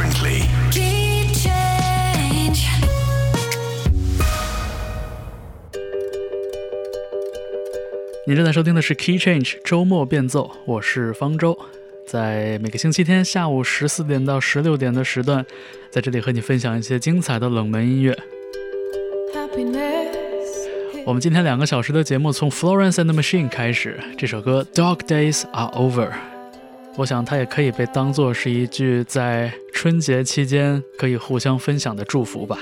gently 你正在收听的是 key change 周末变奏我是方舟。在每个星期天下午十四点到十六点的时段在这里和你分享一些精彩的冷门音乐。Happiness 我们今天两个小时的节目从 florence and the machine 开始这首歌 dog days are over 我想它也可以被当做是一句在春节期间可以互相分享的祝福吧。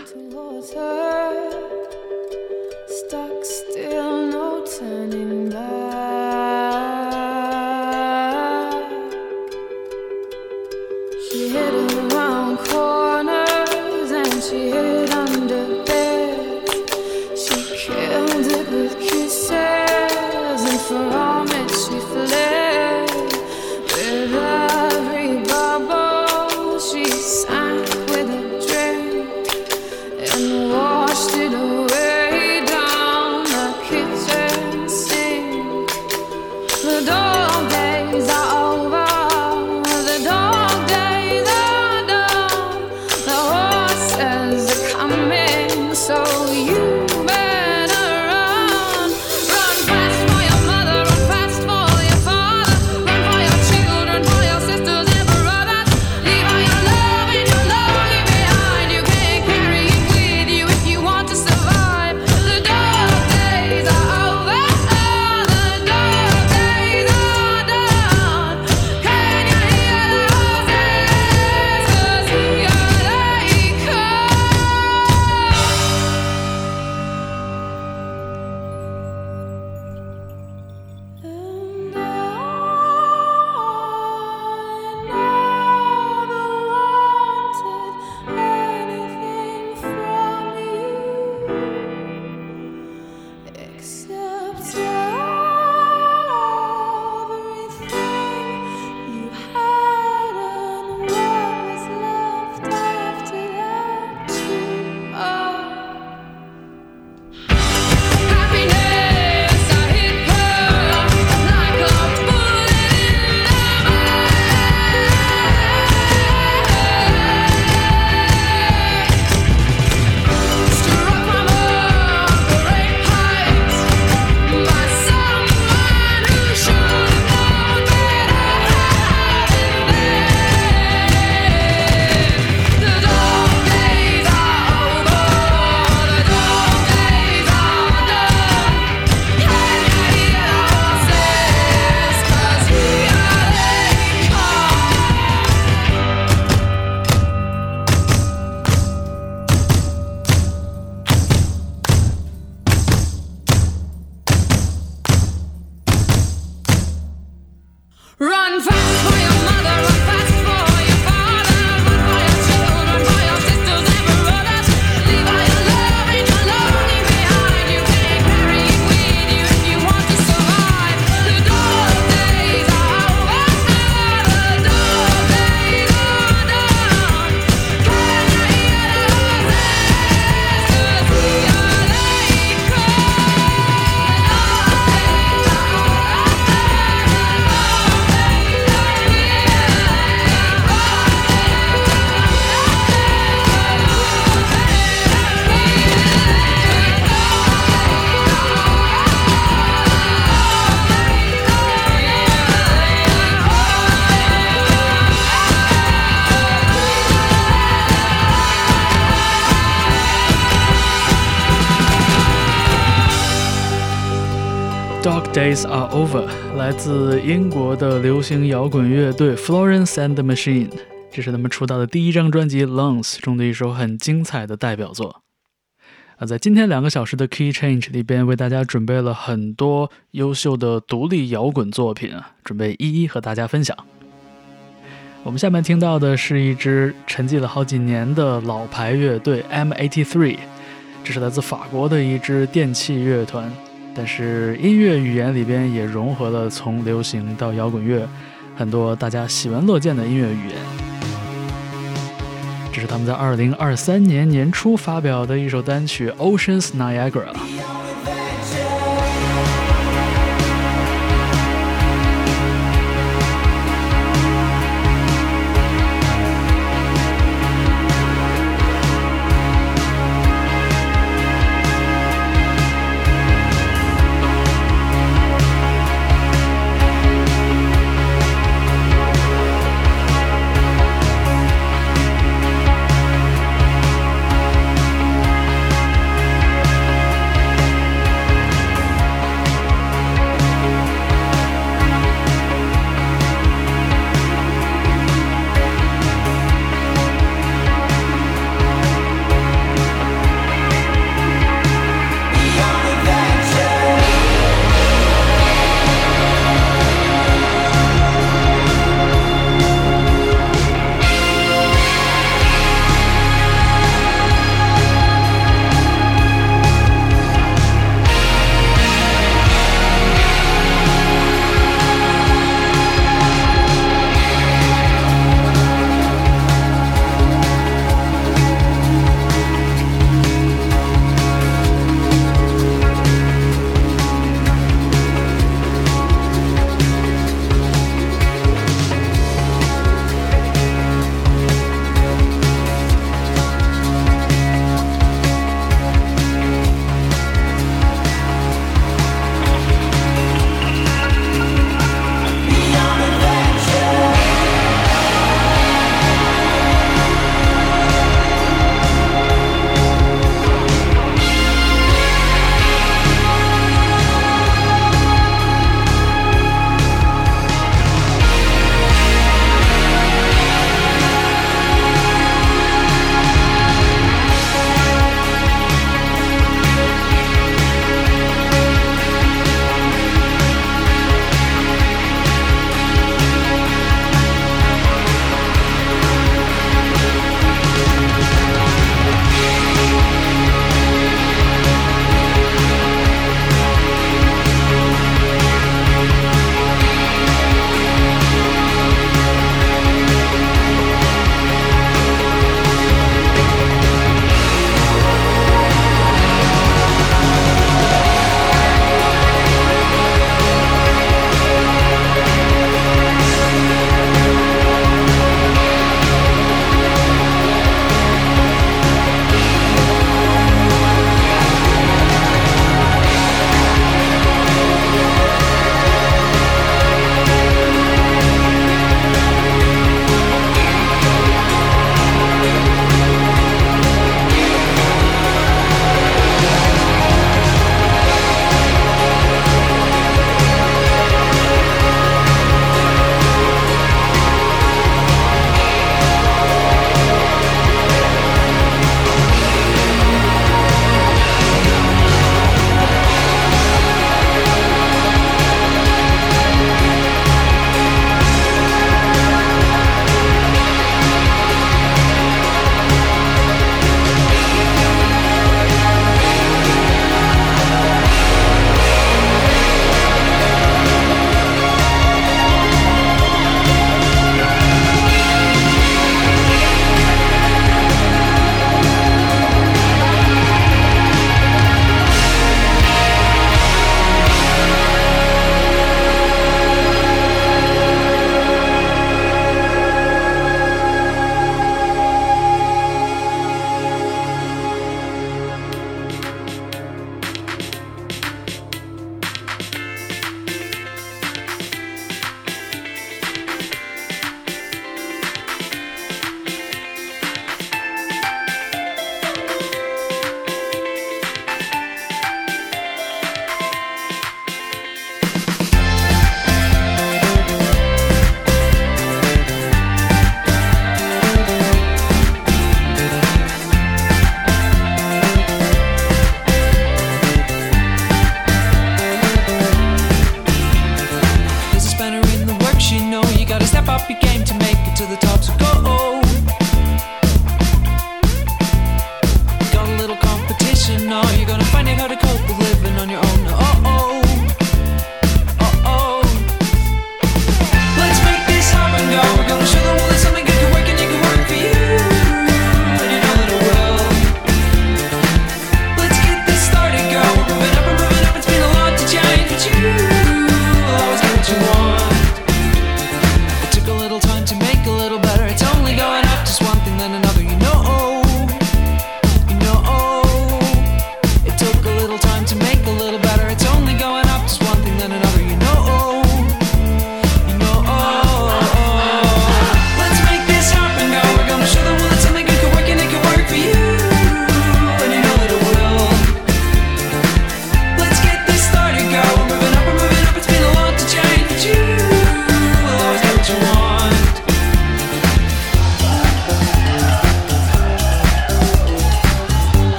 国的流行摇滚乐队 Florence and the Machine，这是他们出道的第一张专辑《Lungs》中的一首很精彩的代表作。啊，在今天两个小时的 Key Change 里边，为大家准备了很多优秀的独立摇滚作品啊，准备一一和大家分享。我们下面听到的是一支沉寂了好几年的老牌乐队 M83，这是来自法国的一支电器乐团。但是音乐语言里边也融合了从流行到摇滚乐很多大家喜闻乐见的音乐语言。这是他们在二零二三年年初发表的一首单曲《Oceans Niagara》。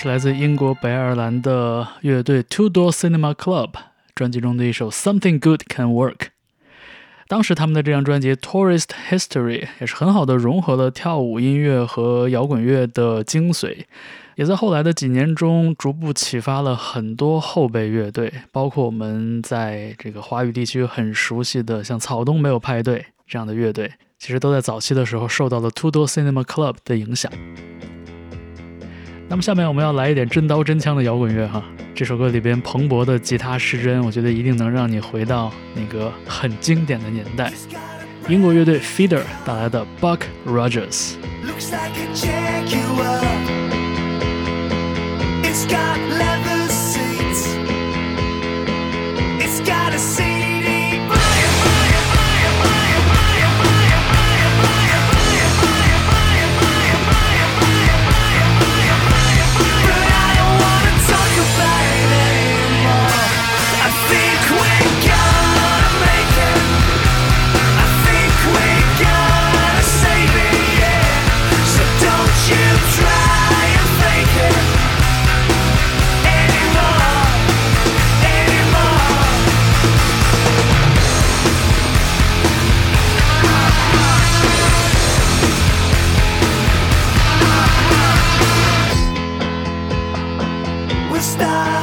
是来自英国北爱尔兰的乐队 Two Door Cinema Club 专辑中的一首《Something Good Can Work》。当时他们的这张专辑《Tourist History》也是很好的融合了跳舞音乐和摇滚乐的精髓，也在后来的几年中逐步启发了很多后辈乐队，包括我们在这个华语地区很熟悉的像草东没有派对这样的乐队，其实都在早期的时候受到了 Two Door Cinema Club 的影响。那么下面我们要来一点真刀真枪的摇滚乐哈。这首歌里边蓬勃的吉他失真，我觉得一定能让你回到那个很经典的年代。英国乐队 Feeder 带来的 Buck Rogers。Looks like a We'll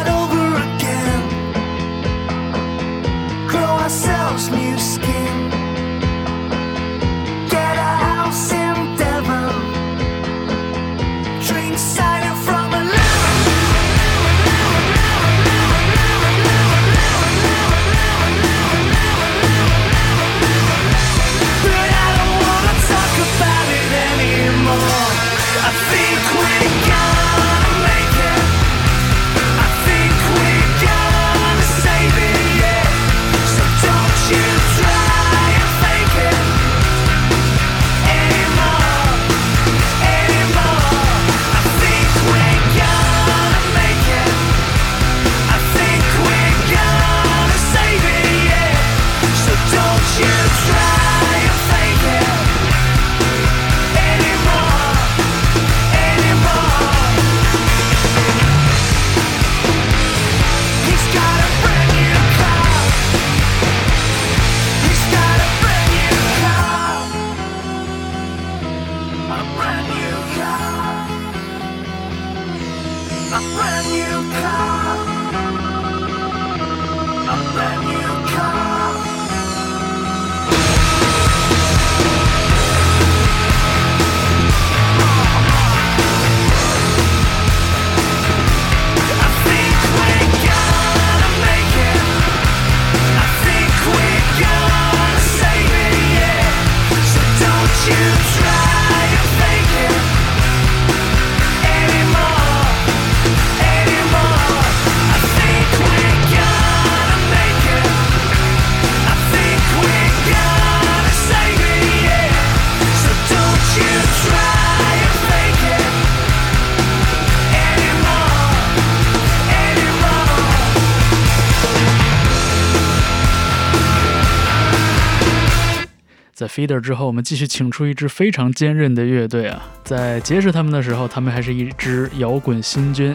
Feeder 之后，我们继续请出一支非常坚韧的乐队啊！在结识他们的时候，他们还是一支摇滚新军，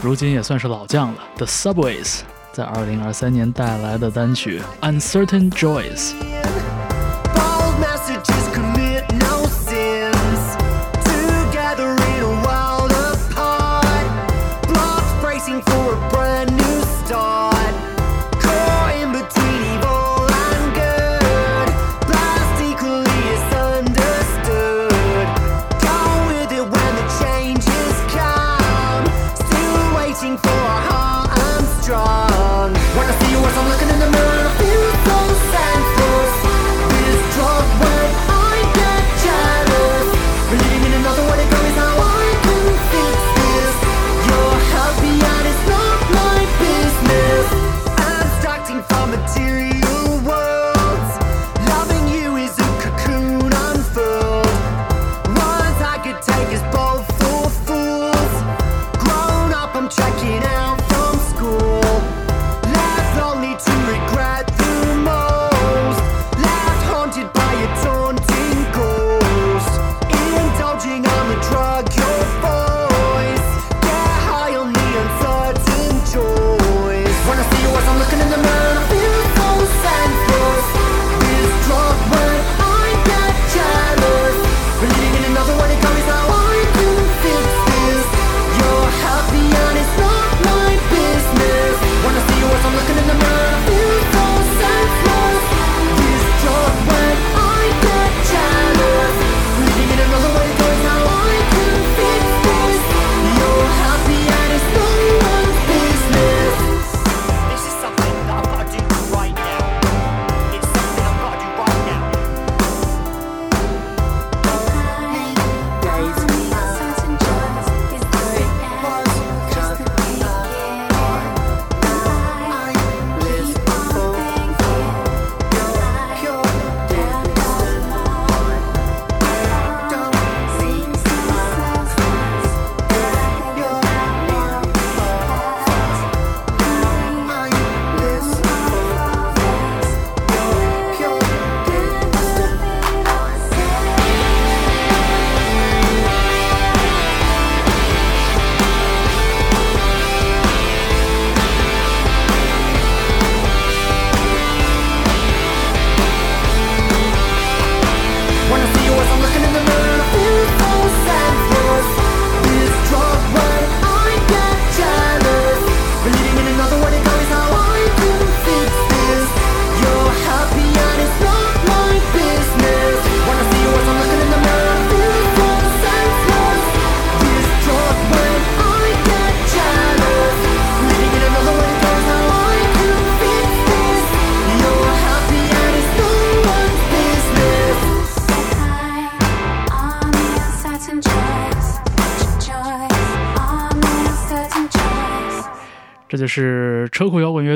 如今也算是老将了。The Subways 在2023年带来的单曲《Uncertain Joys》。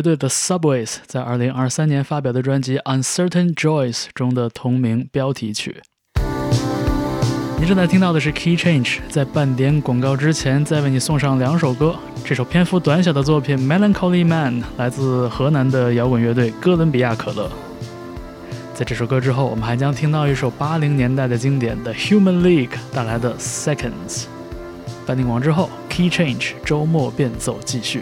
乐队的 Subways 在2023年发表的专辑《Uncertain Joys》中的同名标题曲。你正在听到的是 Key Change，在半点广告之前，再为你送上两首歌。这首篇幅短小的作品《Melancholy Man》来自河南的摇滚乐队哥伦比亚可乐。在这首歌之后，我们还将听到一首80年代的经典的 Human League 带来的《Seconds》。半点广之后，Key Change 周末变奏继续。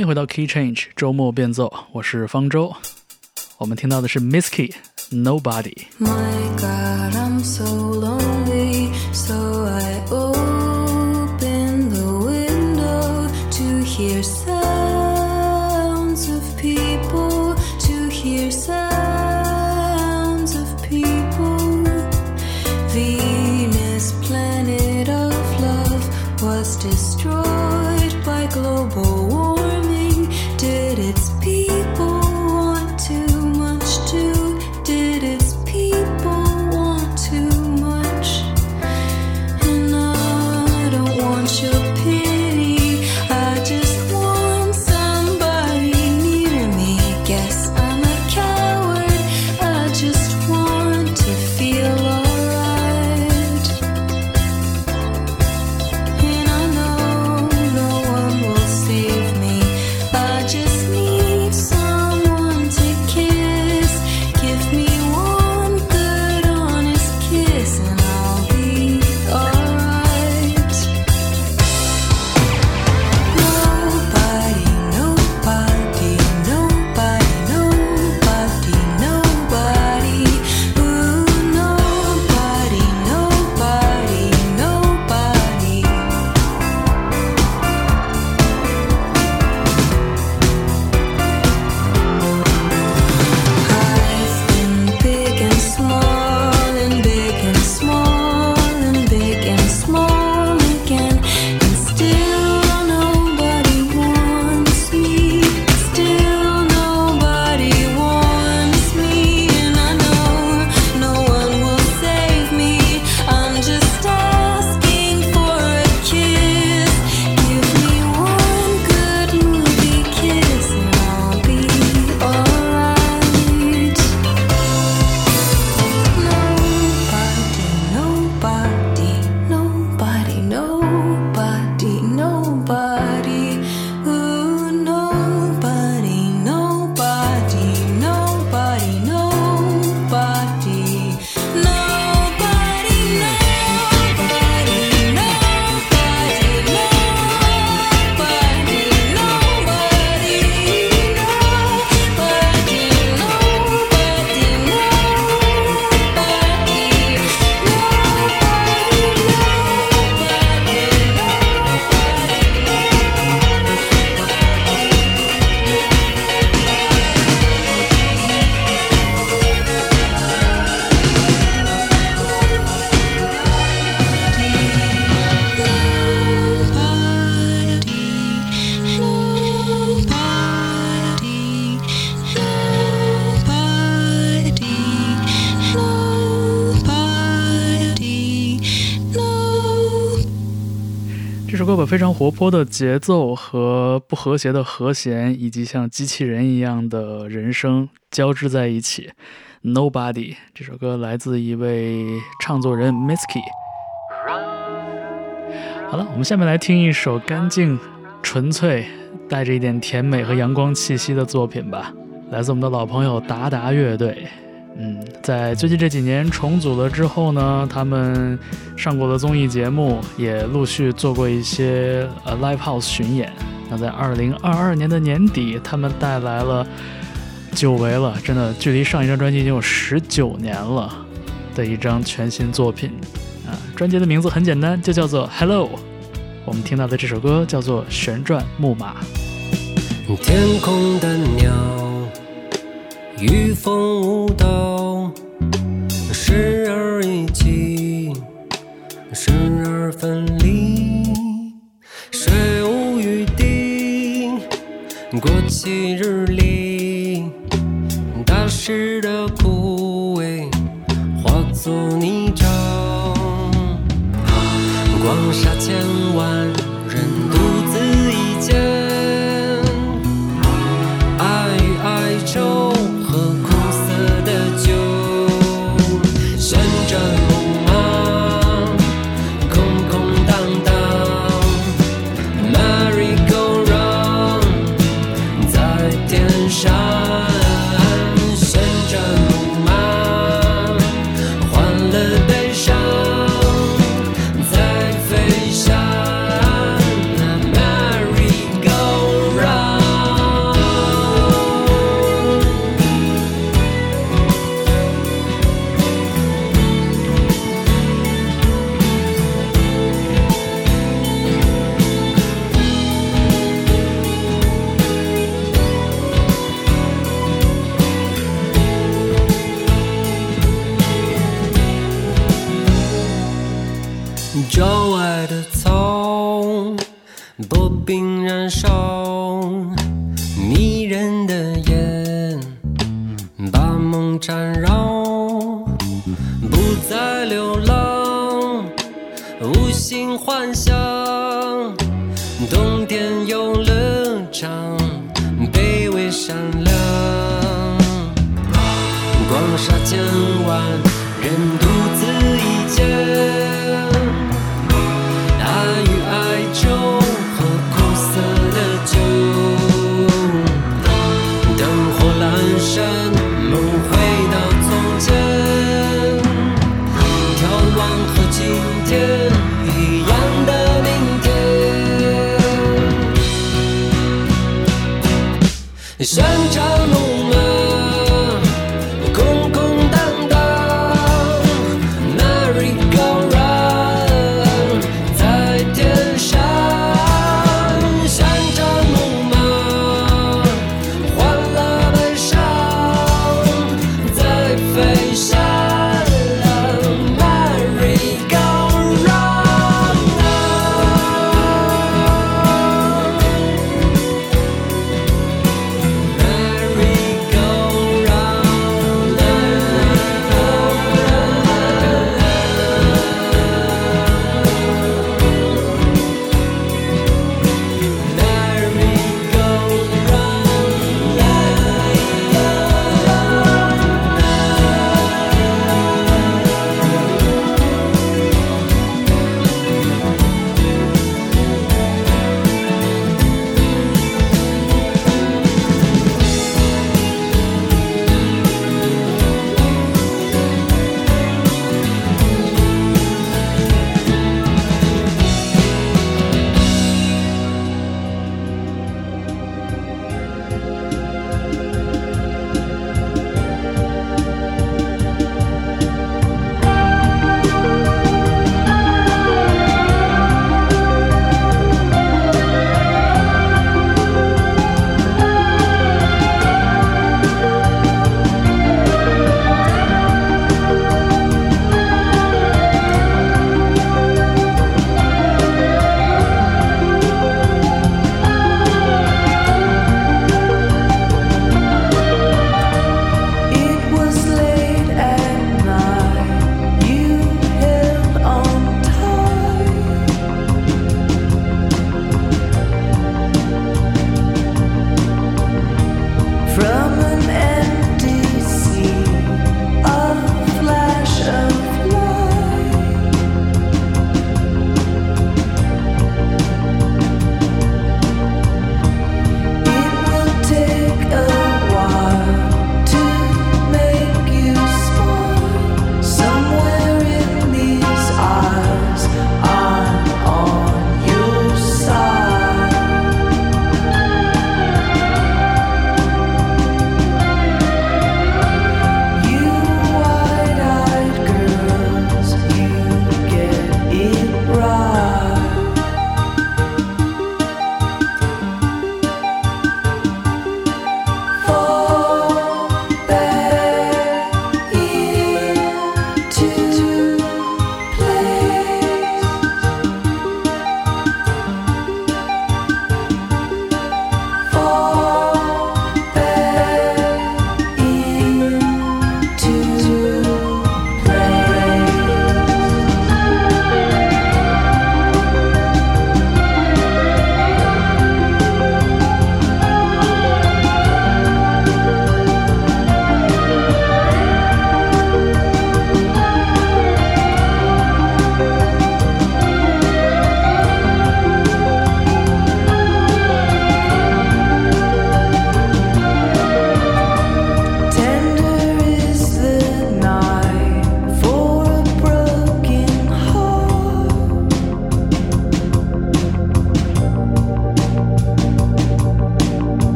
欢迎回到 Key Change 周末变奏，我是方舟。我们听到的是 Miss Key Nobody。把非常活泼的节奏和不和谐的和弦，以及像机器人一样的人声交织在一起。Nobody 这首歌来自一位唱作人 Misky。好了，我们下面来听一首干净、纯粹、带着一点甜美和阳光气息的作品吧，来自我们的老朋友达达乐队。嗯，在最近这几年重组了之后呢，他们上过的综艺节目，也陆续做过一些呃 live house 巡演。那在二零二二年的年底，他们带来了久违了，真的距离上一张专辑已经有十九年了的一张全新作品啊。专辑的名字很简单，就叫做 Hello。我们听到的这首歌叫做《旋转木马》。天空的鸟，与风舞蹈，时而一起，时而分离。水无雨滴，过期日历，大师的枯萎化作泥沼。光杀千万燃烧迷人的眼，把梦缠绕，不再流浪，无心幻想，冬天游乐场，卑微善良。光洒肩。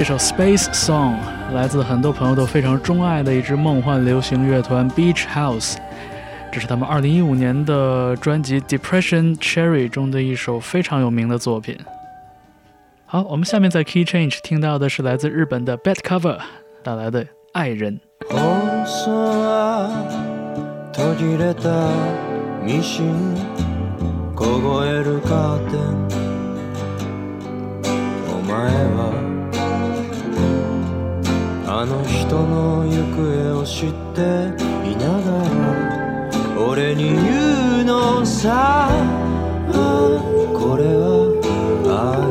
这首 space song 来自很多朋友都非常钟爱的一支梦幻流行乐团 Beach House，这是他们2015年的专辑 Depression Cherry 中的一首非常有名的作品。好，我们下面在 Key Change 听到的是来自日本的 Bad Cover 带来的爱人。あの人の行方を知っていながら俺に言うのさ。これは愛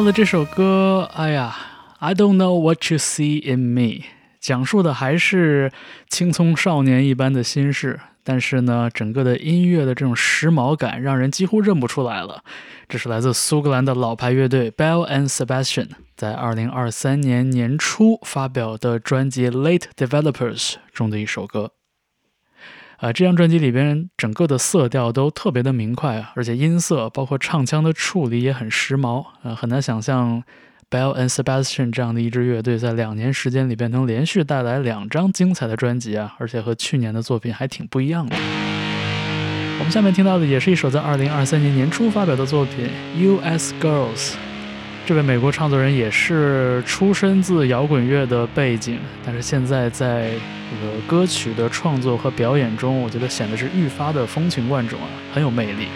到的这首歌，哎呀，I don't know what you see in me，讲述的还是青葱少年一般的心事，但是呢，整个的音乐的这种时髦感让人几乎认不出来了。这是来自苏格兰的老牌乐队 Bell and Sebastian 在2023年年初发表的专辑《Late Developers》中的一首歌。啊，这张专辑里边整个的色调都特别的明快啊，而且音色包括唱腔的处理也很时髦啊，很难想象 Bell and Sebastian 这样的一支乐队在两年时间里边能连续带来两张精彩的专辑啊，而且和去年的作品还挺不一样的。我们下面听到的也是一首在2023年年初发表的作品《U.S. Girls》。这位美国创作人也是出身自摇滚乐的背景，但是现在在这个歌曲的创作和表演中，我觉得显得是愈发的风情万种啊，很有魅力。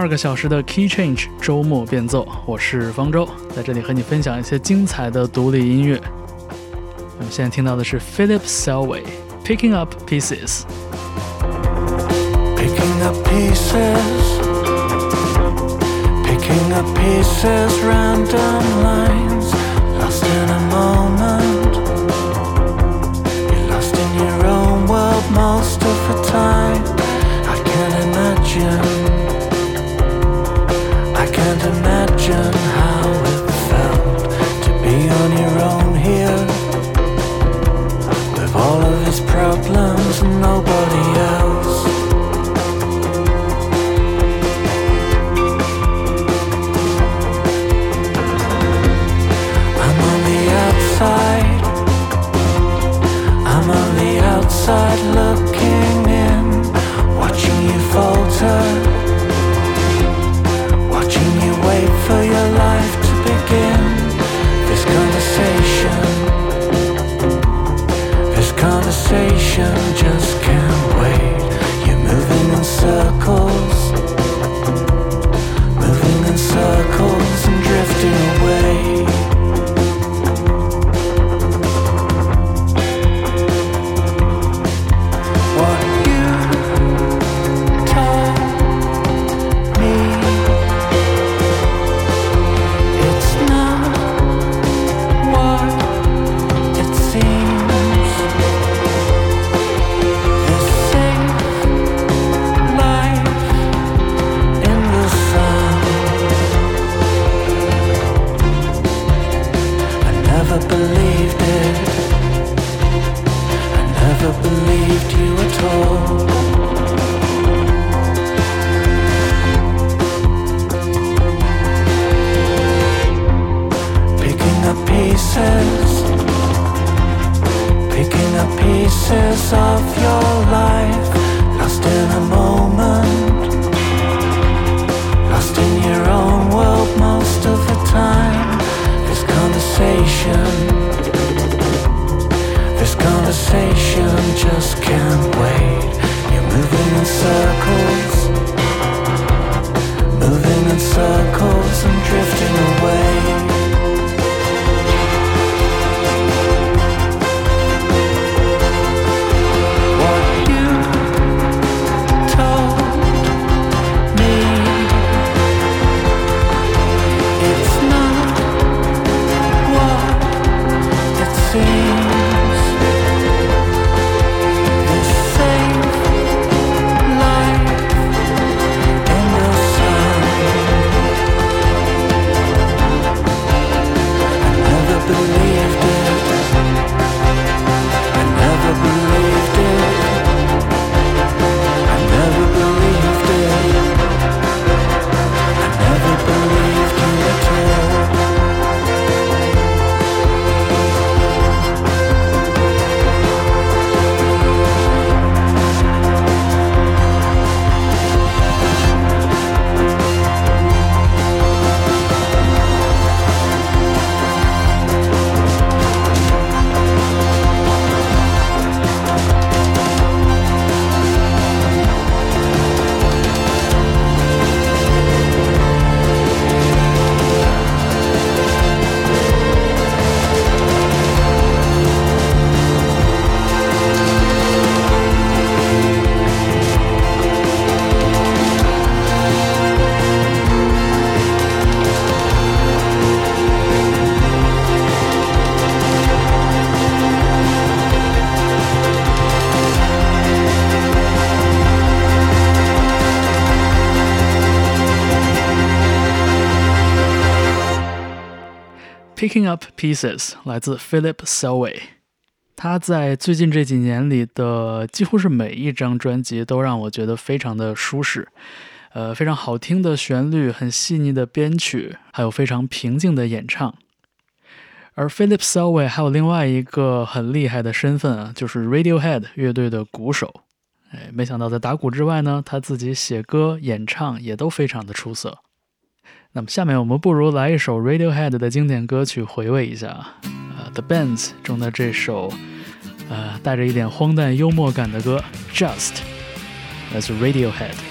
二个小时的 Key Change 周末变奏，我是方舟，在这里和你分享一些精彩的独立音乐。我们现在听到的是 Philip Selway Picking Up Pieces。Picking up pieces, picking up pieces, random lines, lost in a moment. You're lost in your own world most of the time. I can't imagine, can't imagine how it felt to be on your own here. With all of his problems and nobody else. Picking Up Pieces 来自 Philip Selway。他在最近这几年里的几乎是每一张专辑都让我觉得非常的舒适，呃，非常好听的旋律，很细腻的编曲，还有非常平静的演唱。而 Philip Selway 还有另外一个很厉害的身份啊，就是 Radiohead 乐队的鼓手。哎，没想到在打鼓之外呢，他自己写歌、演唱也都非常的出色。那么下面我们不如来一首 Radiohead 的经典歌曲回味一下，呃，The Bands 中的这首，呃，带着一点荒诞幽默感的歌《Just》，来自 Radiohead。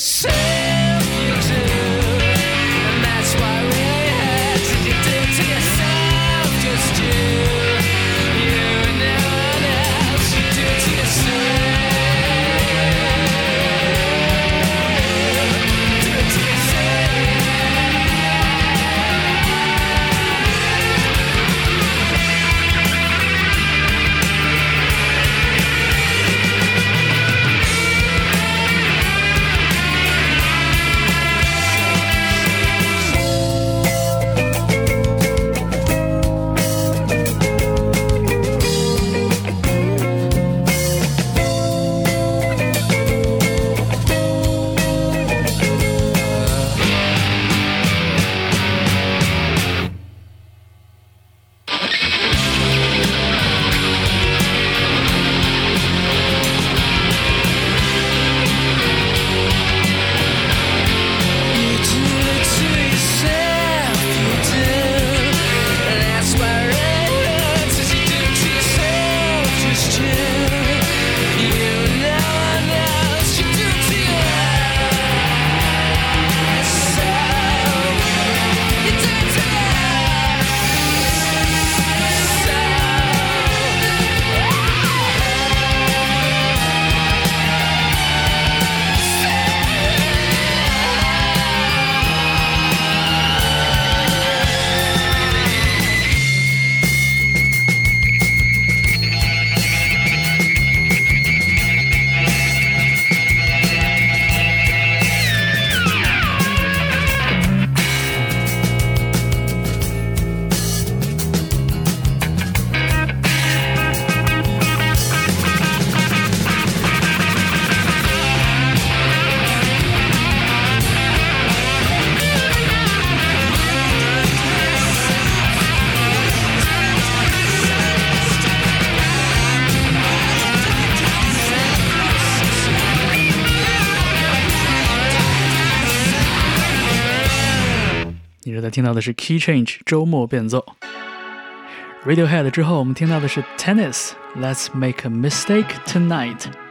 say 的听到的是 Key Change 周末变奏。Radiohead 之后，我们听到的是 Tennis Let's Make a Mistake Tonight。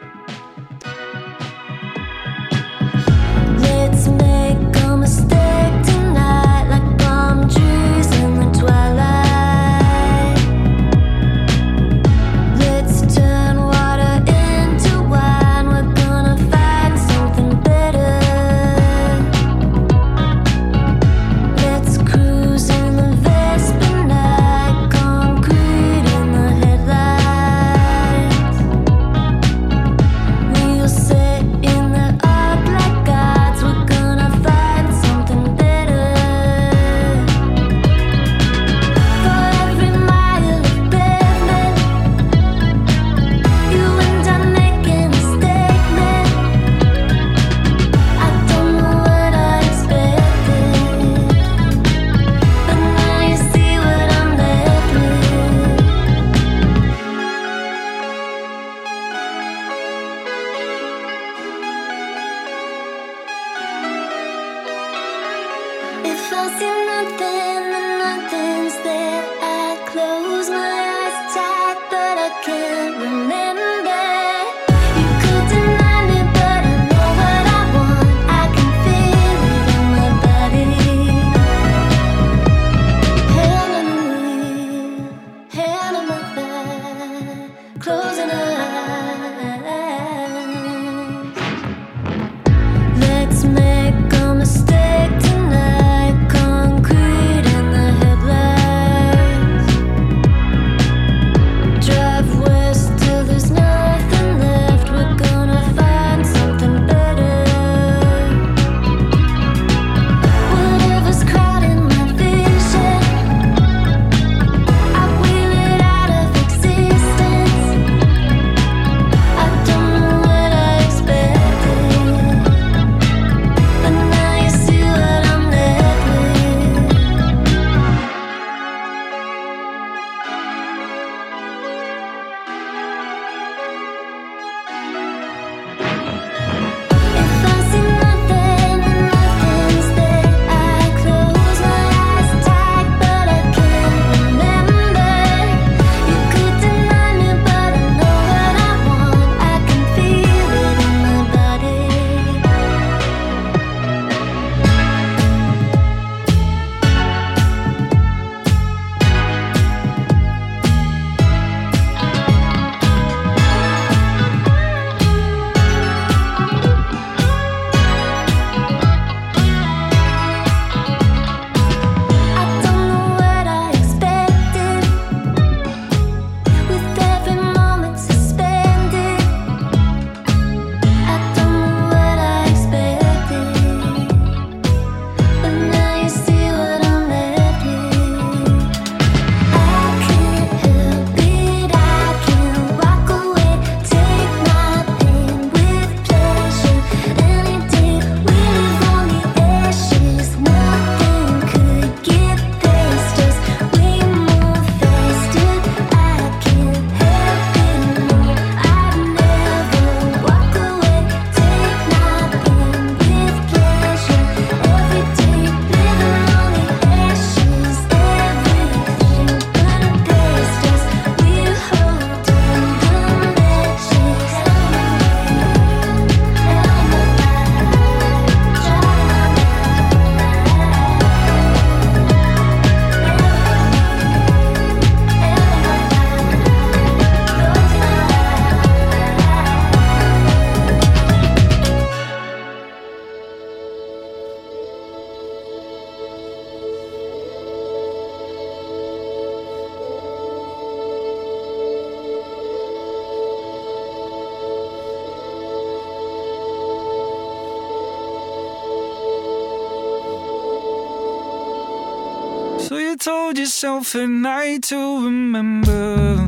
told yourself at night to remember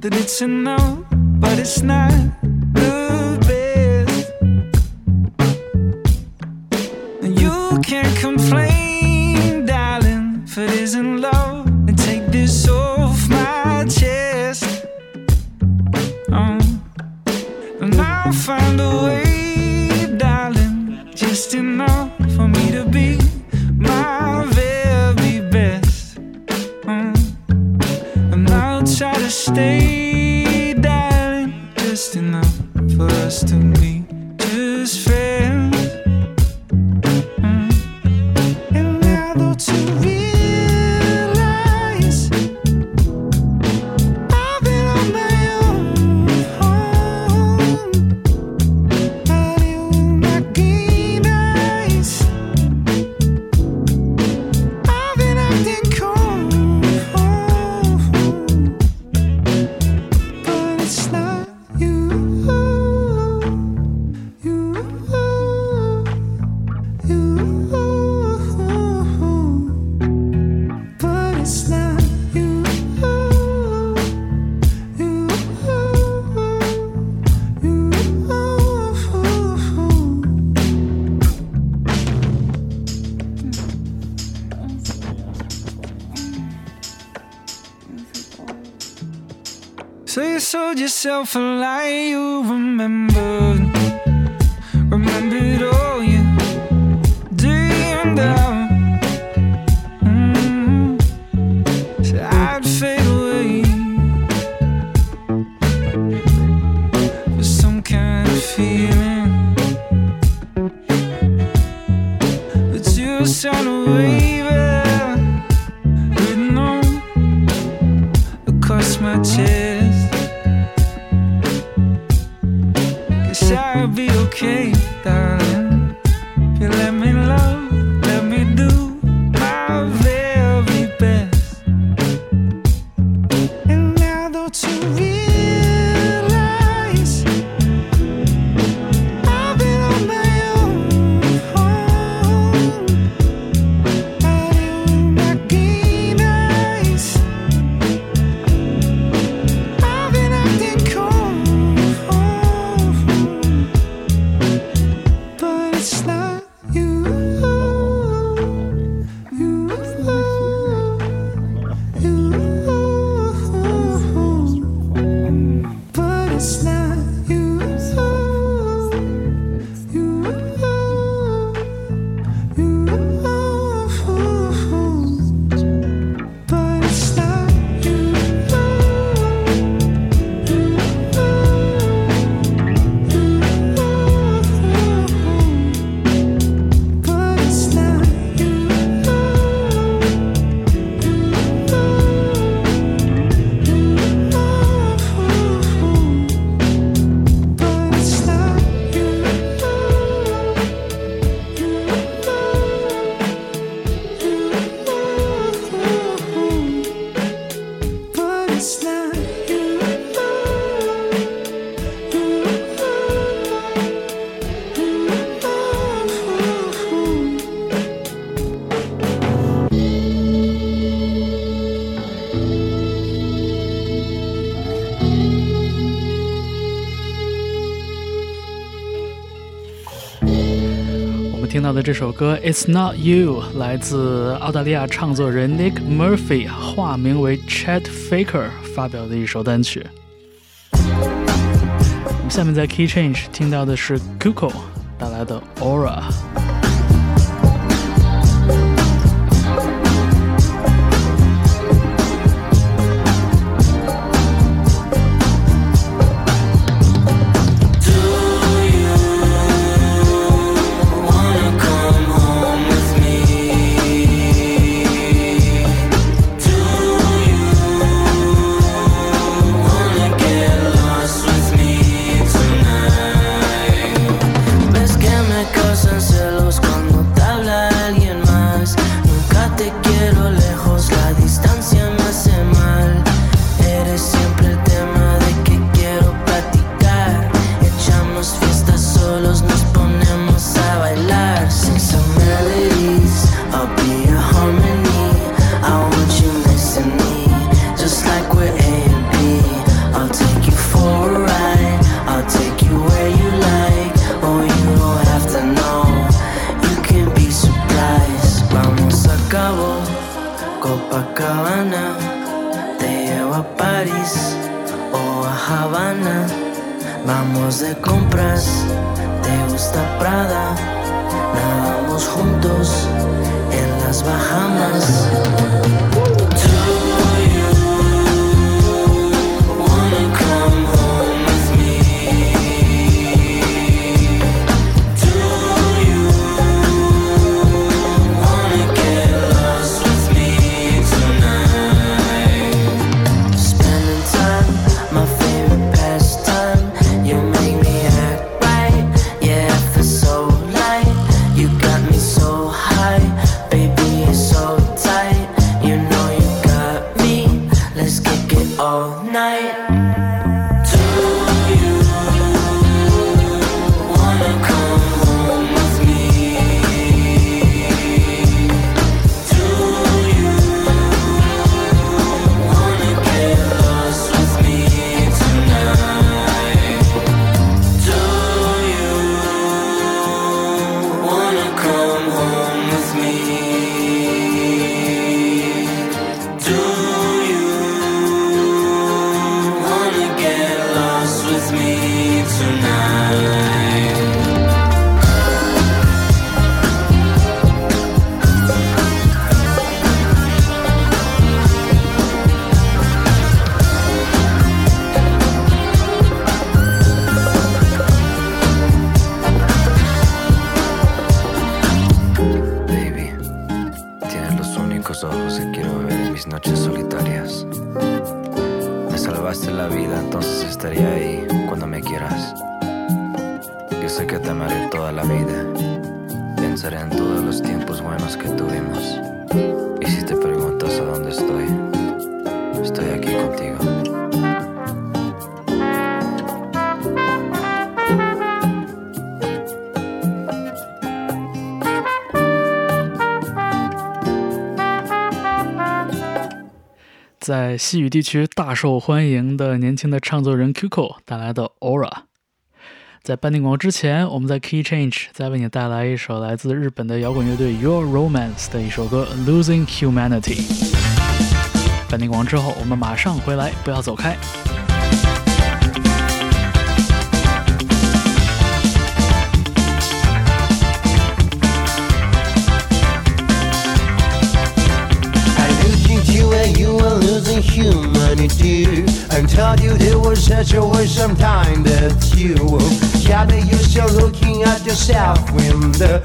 that it's enough, but it's not. myself alive. 到的这首歌《It's Not You》来自澳大利亚唱作人 Nick Murphy，化名为 Chad Faker 发表的一首单曲。下面在 Key Change 听到的是 Google 带来的 Aura。西语地区大受欢迎的年轻的唱作人 Kuko 带来的 Aura。在半点广告之前，我们在 Key Change 再为你带来一首来自日本的摇滚乐队 Your Romance 的一首歌《Losing Humanity》。半点广告之后，我们马上回来，不要走开。Humanity. I told you there was such a of time that you Gather yourself looking at yourself in the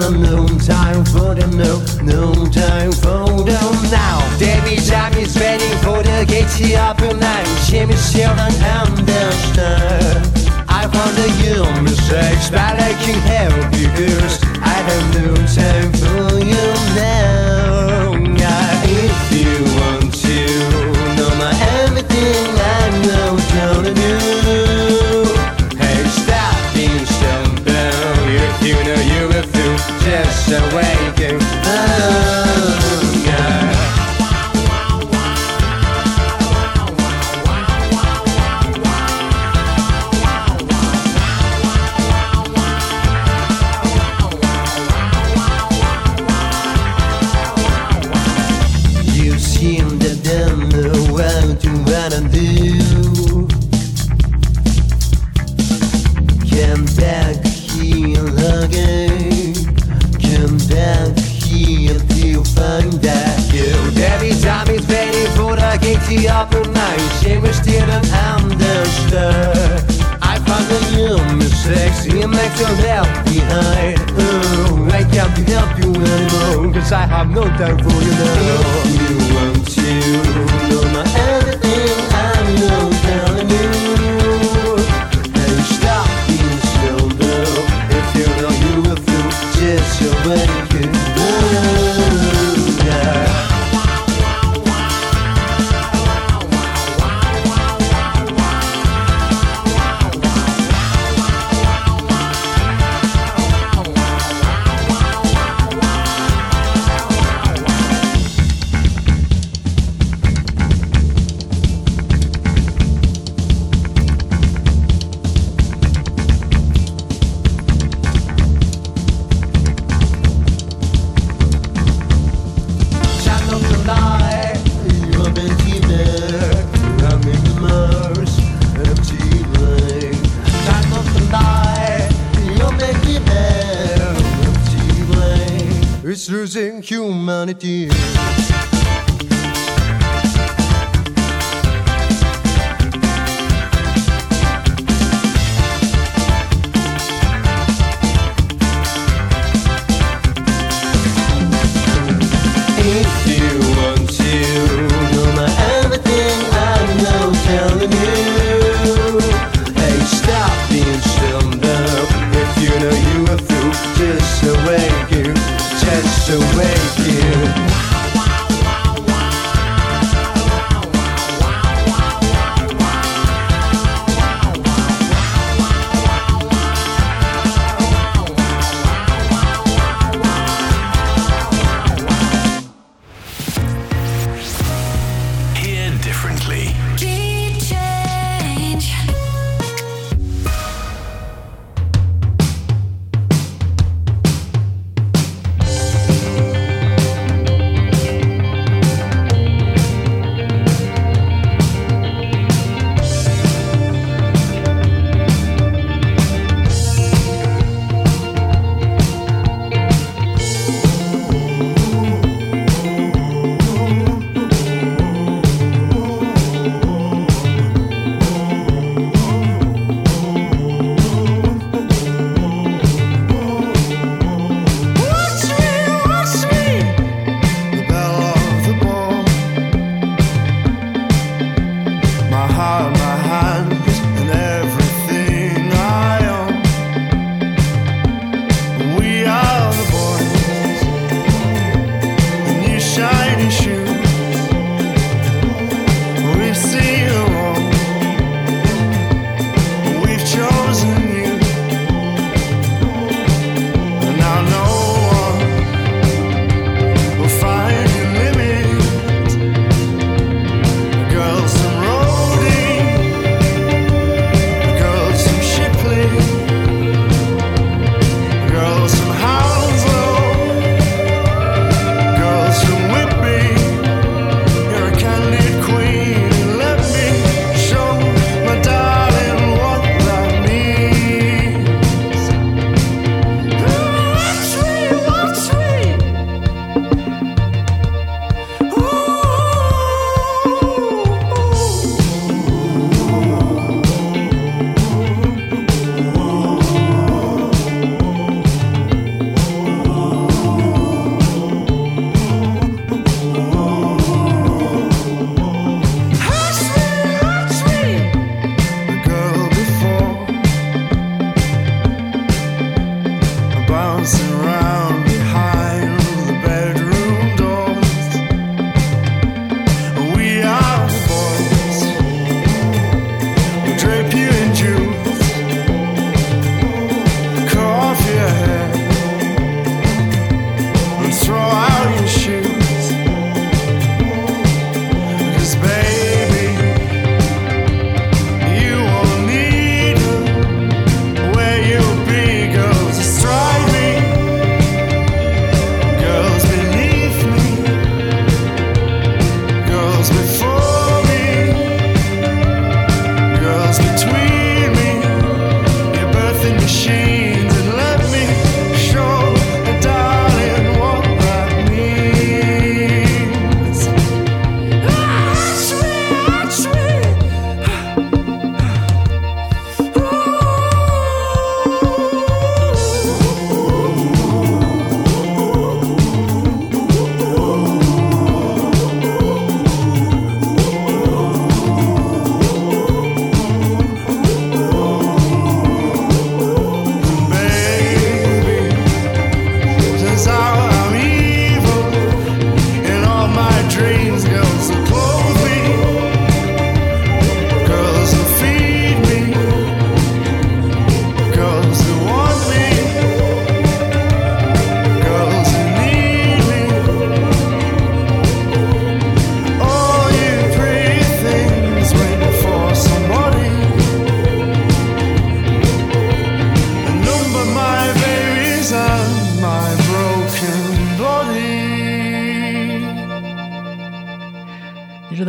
of no time for them, no, no time for them now. Every time is waiting for the gate to open and she me still don't understand. I wonder your mistakes, but I can help you because I have no time for you now. No time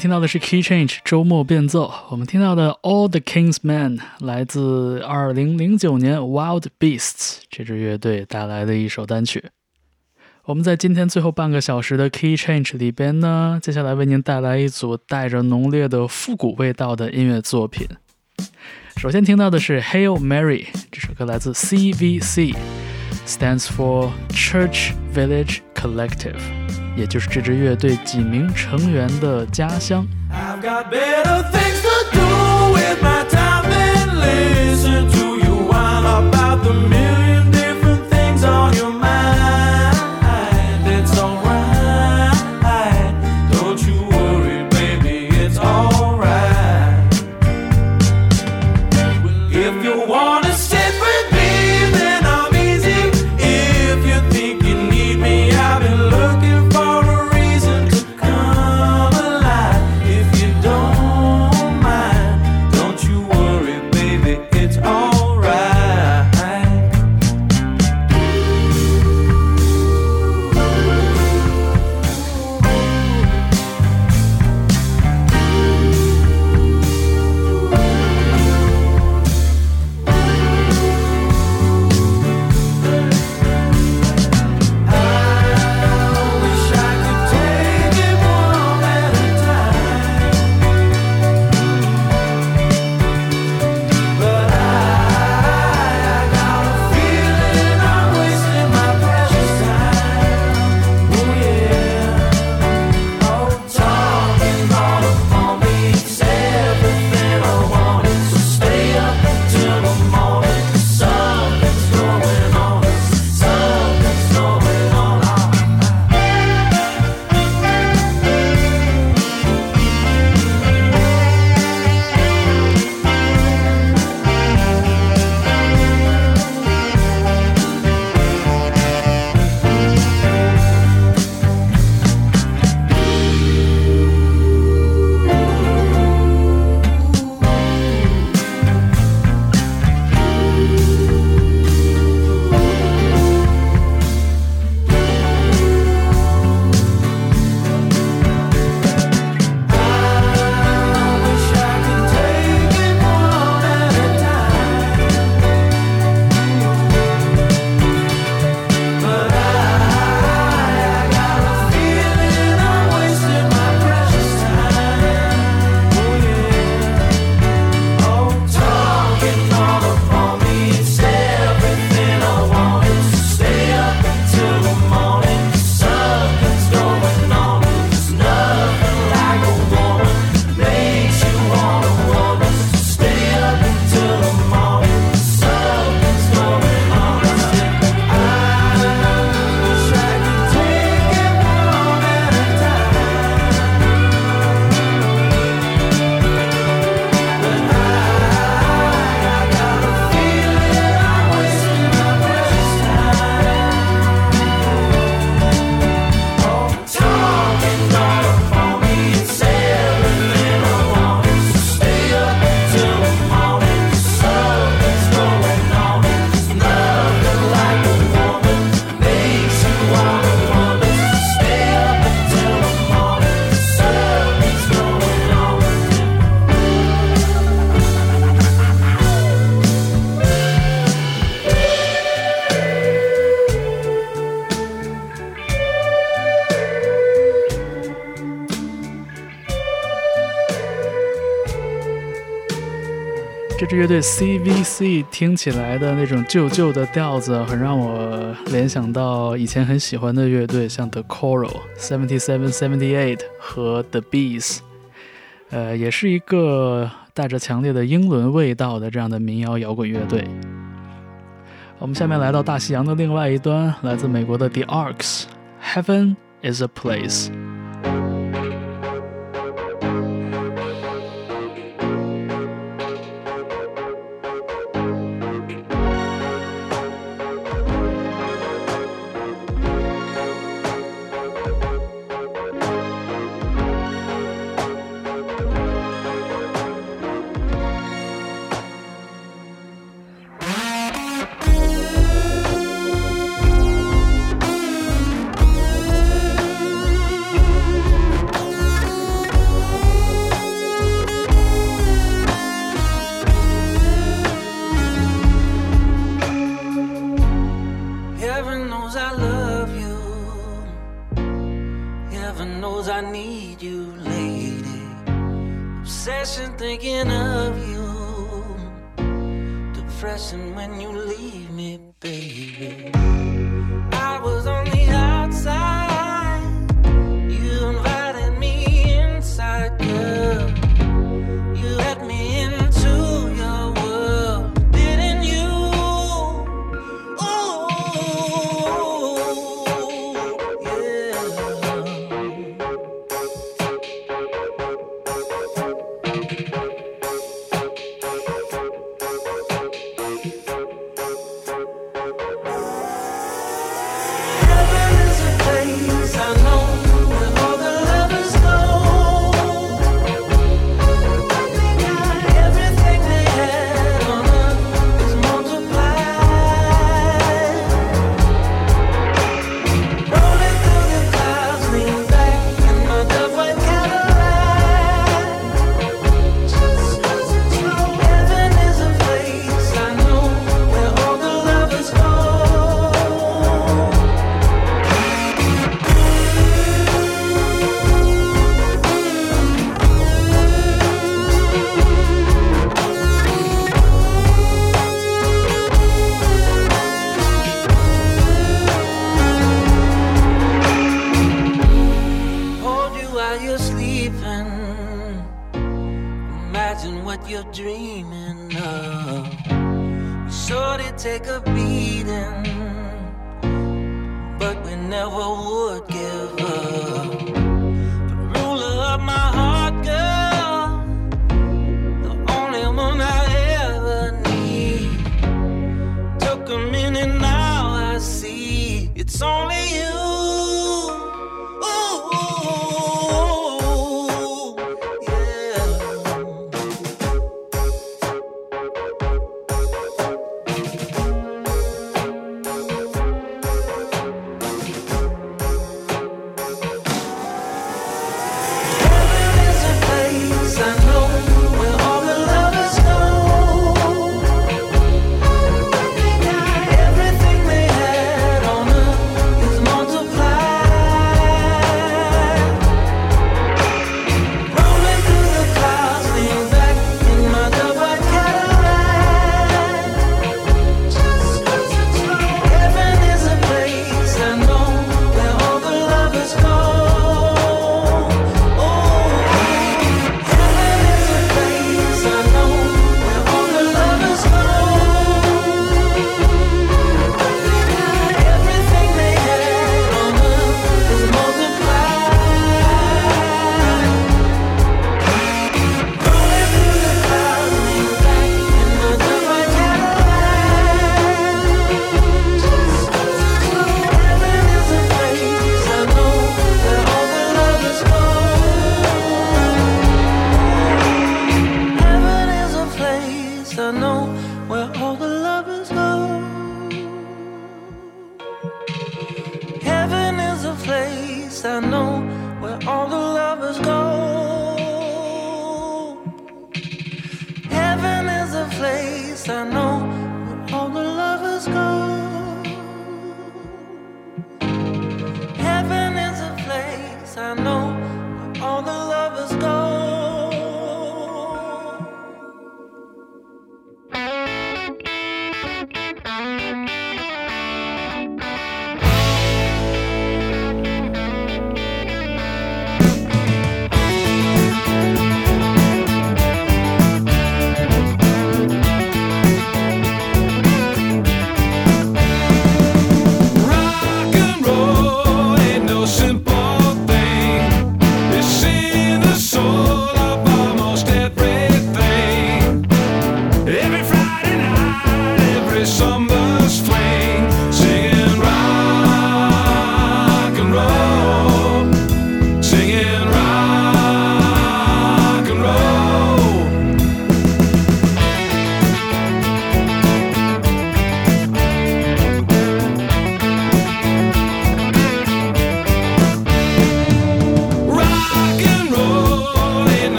听到的是 Key Change 周末变奏，我们听到的 All the King's Men 来自2009年 Wild Beasts 这支乐队带来的一首单曲。我们在今天最后半个小时的 Key Change 里边呢，接下来为您带来一组带着浓烈的复古味道的音乐作品。首先听到的是 Hail Mary，这首歌来自 CVC，stands for Church Village Collective，也就是这支乐队几名成员的家乡。I've got better things to do with my 这支乐队 CVC 听起来的那种旧旧的调子，很让我联想到以前很喜欢的乐队，像 The Coral、Seventy Seven Seventy Eight 和 The Bees，呃，也是一个带着强烈的英伦味道的这样的民谣摇滚乐队。我们下面来到大西洋的另外一端，来自美国的 The Arcs，《Heaven is a Place》。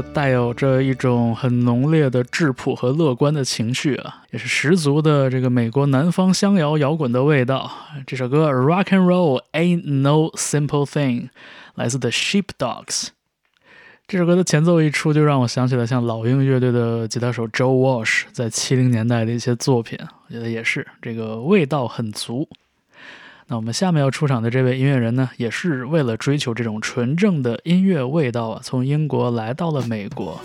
带有着一种很浓烈的质朴和乐观的情绪啊，也是十足的这个美国南方乡谣摇滚的味道。这首歌《Rock and Roll Ain't No Simple Thing》来自 The Sheepdogs。这首歌的前奏一出，就让我想起了像老鹰乐队的吉他手 Joe Walsh 在七零年代的一些作品，我觉得也是这个味道很足。那我们下面要出场的这位音乐人呢，也是为了追求这种纯正的音乐味道啊，从英国来到了美国，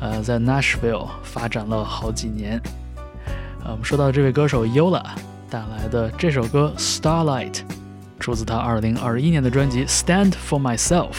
呃，在 Nashville 发展了好几年。呃，我们说到这位歌手 Yola 带来的这首歌《Starlight》，出自他2021年的专辑《Stand for Myself》。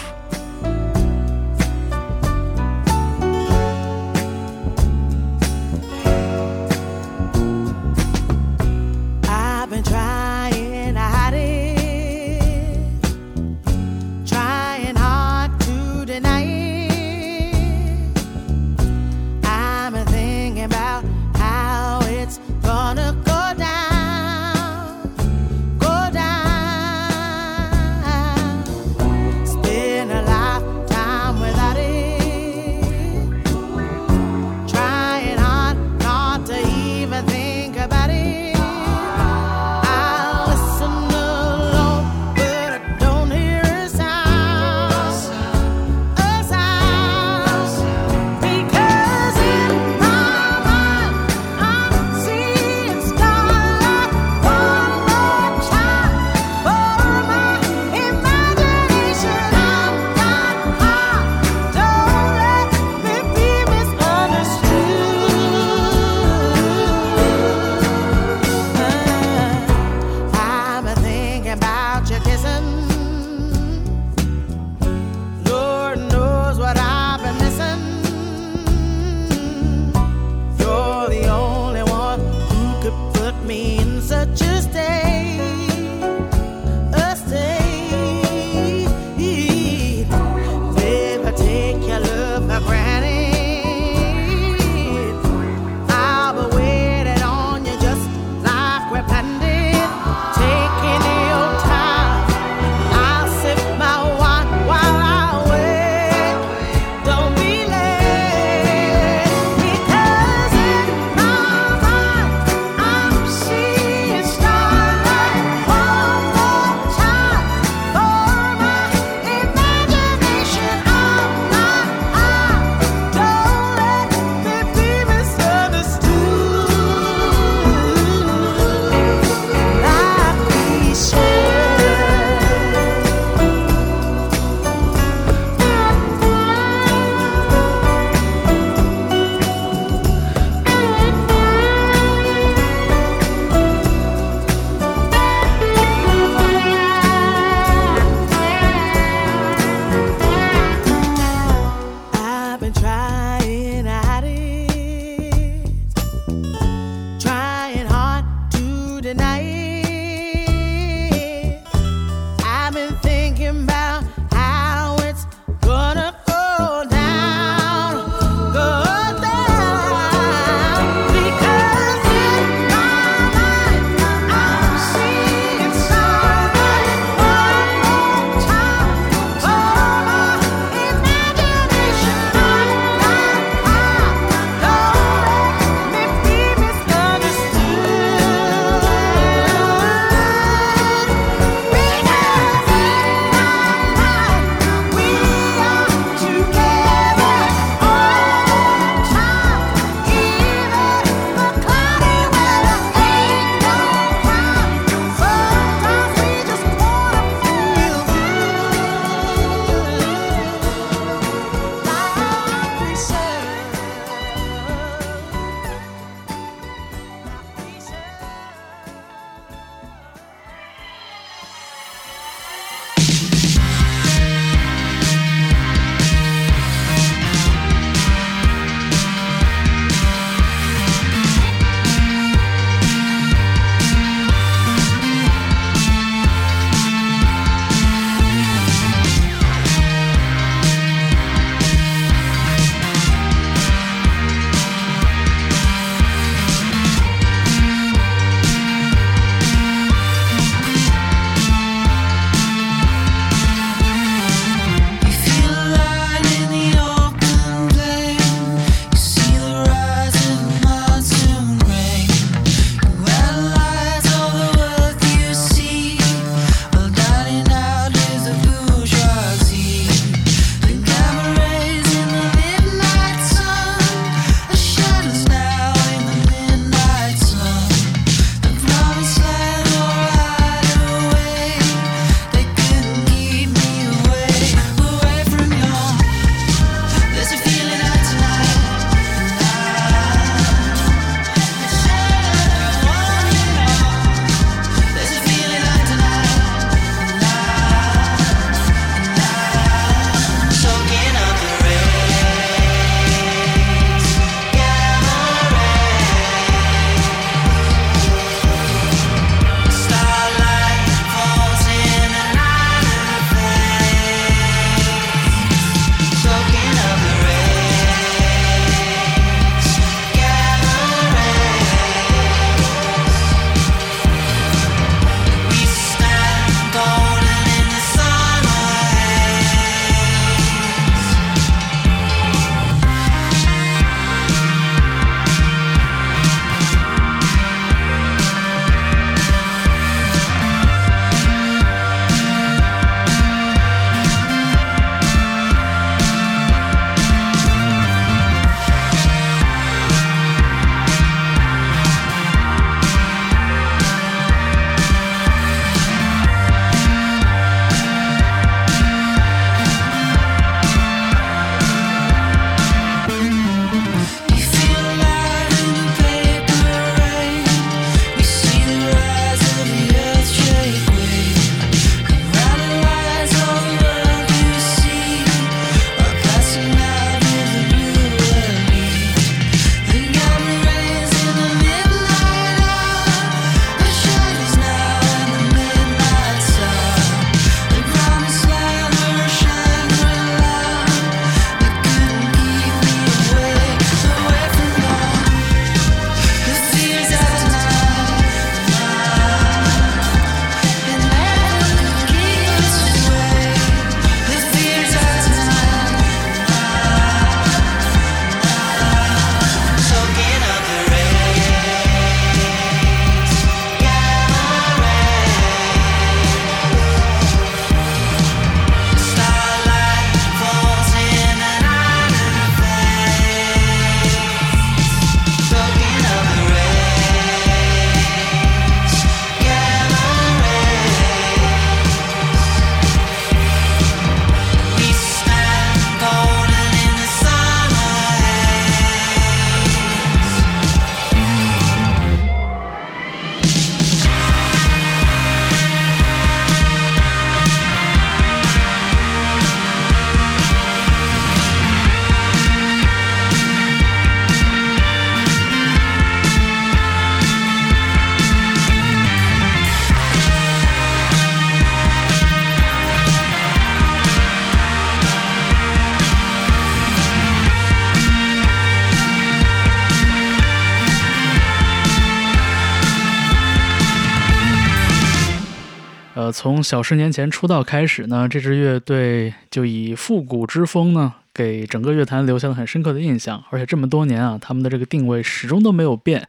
从小十年前出道开始呢，这支乐队就以复古之风呢，给整个乐坛留下了很深刻的印象。而且这么多年啊，他们的这个定位始终都没有变，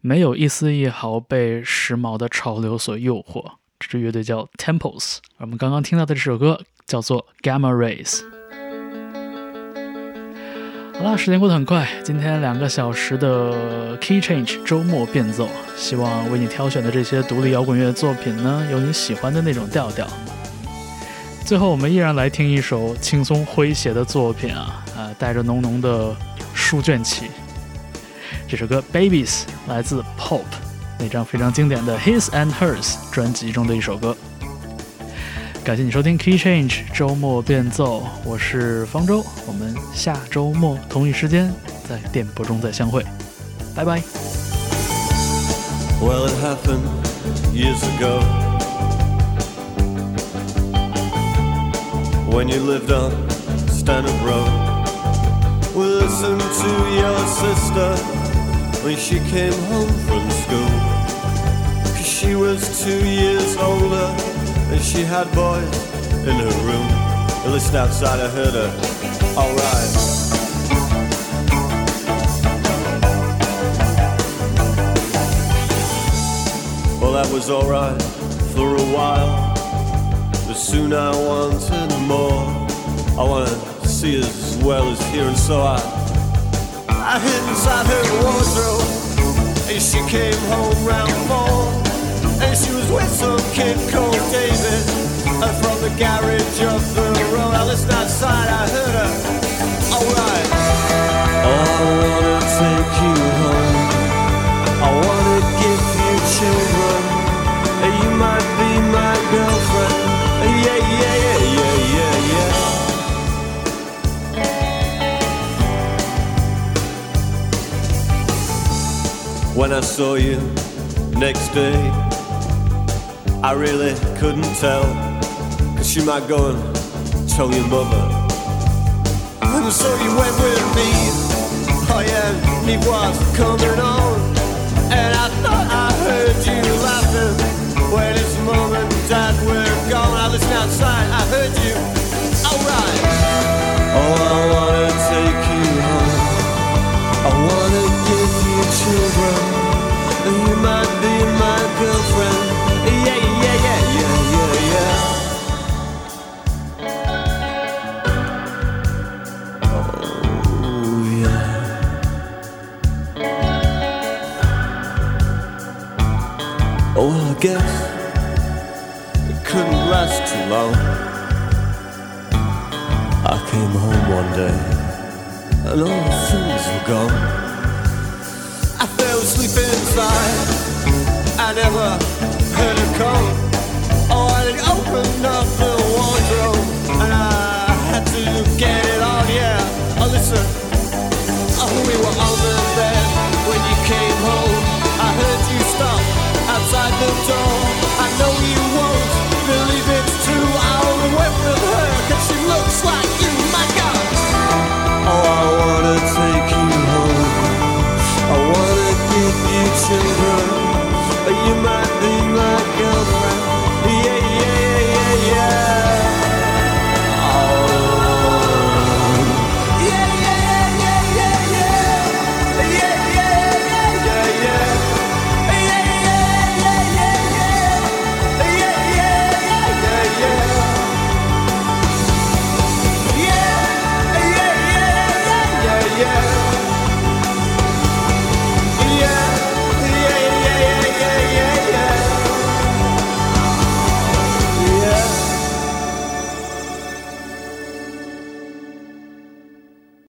没有一丝一毫被时髦的潮流所诱惑。这支乐队叫 Temples，我们刚刚听到的这首歌叫做 Gamma Rays。好啦，时间过得很快，今天两个小时的 Key Change 周末变奏，希望为你挑选的这些独立摇滚乐作品呢，有你喜欢的那种调调。最后，我们依然来听一首轻松诙谐的作品啊，呃，带着浓浓的书卷气。这首歌《Babies》来自 Pop 那张非常经典的《His and Hers》专辑中的一首歌。感谢你收听 Key Change 周末变奏，我是方舟，我们下周末同一时间在电波中再相会，拜拜。Well, it happened years ago when you lived on Stanhope Road. We listened to your sister when she came home from school. Cause she was two years older and she had boys in her room. At least outside I heard her. Alright. Well, that was alright for a while. But soon I wanted more. I wanted to see as well as hear, and so I, I hid inside her wardrobe. And she came home round four. And she was with some kid called David. And from the garage up the road, I listened outside, I heard her. Alright. I wanna take you home. I wanna give you children. You might be my girlfriend. Yeah, yeah, yeah, yeah, yeah, yeah. When I saw you next day, I really couldn't tell. Cause you might go and tell your mother. And so you went with me. Oh yeah, me was coming on. And I thought I heard you laughing when it's mom and dad were gone. I listened outside, I heard you. Alright. Oh, I wanna take you home. I wanna give you children. And you might be my girlfriend. I came home one day and all the things were gone. I fell asleep inside. I never heard a call. Oh, I opened up the wardrobe and I had to get it on. Yeah, oh listen, oh we were on the bed when you came home. I heard you stop outside the door.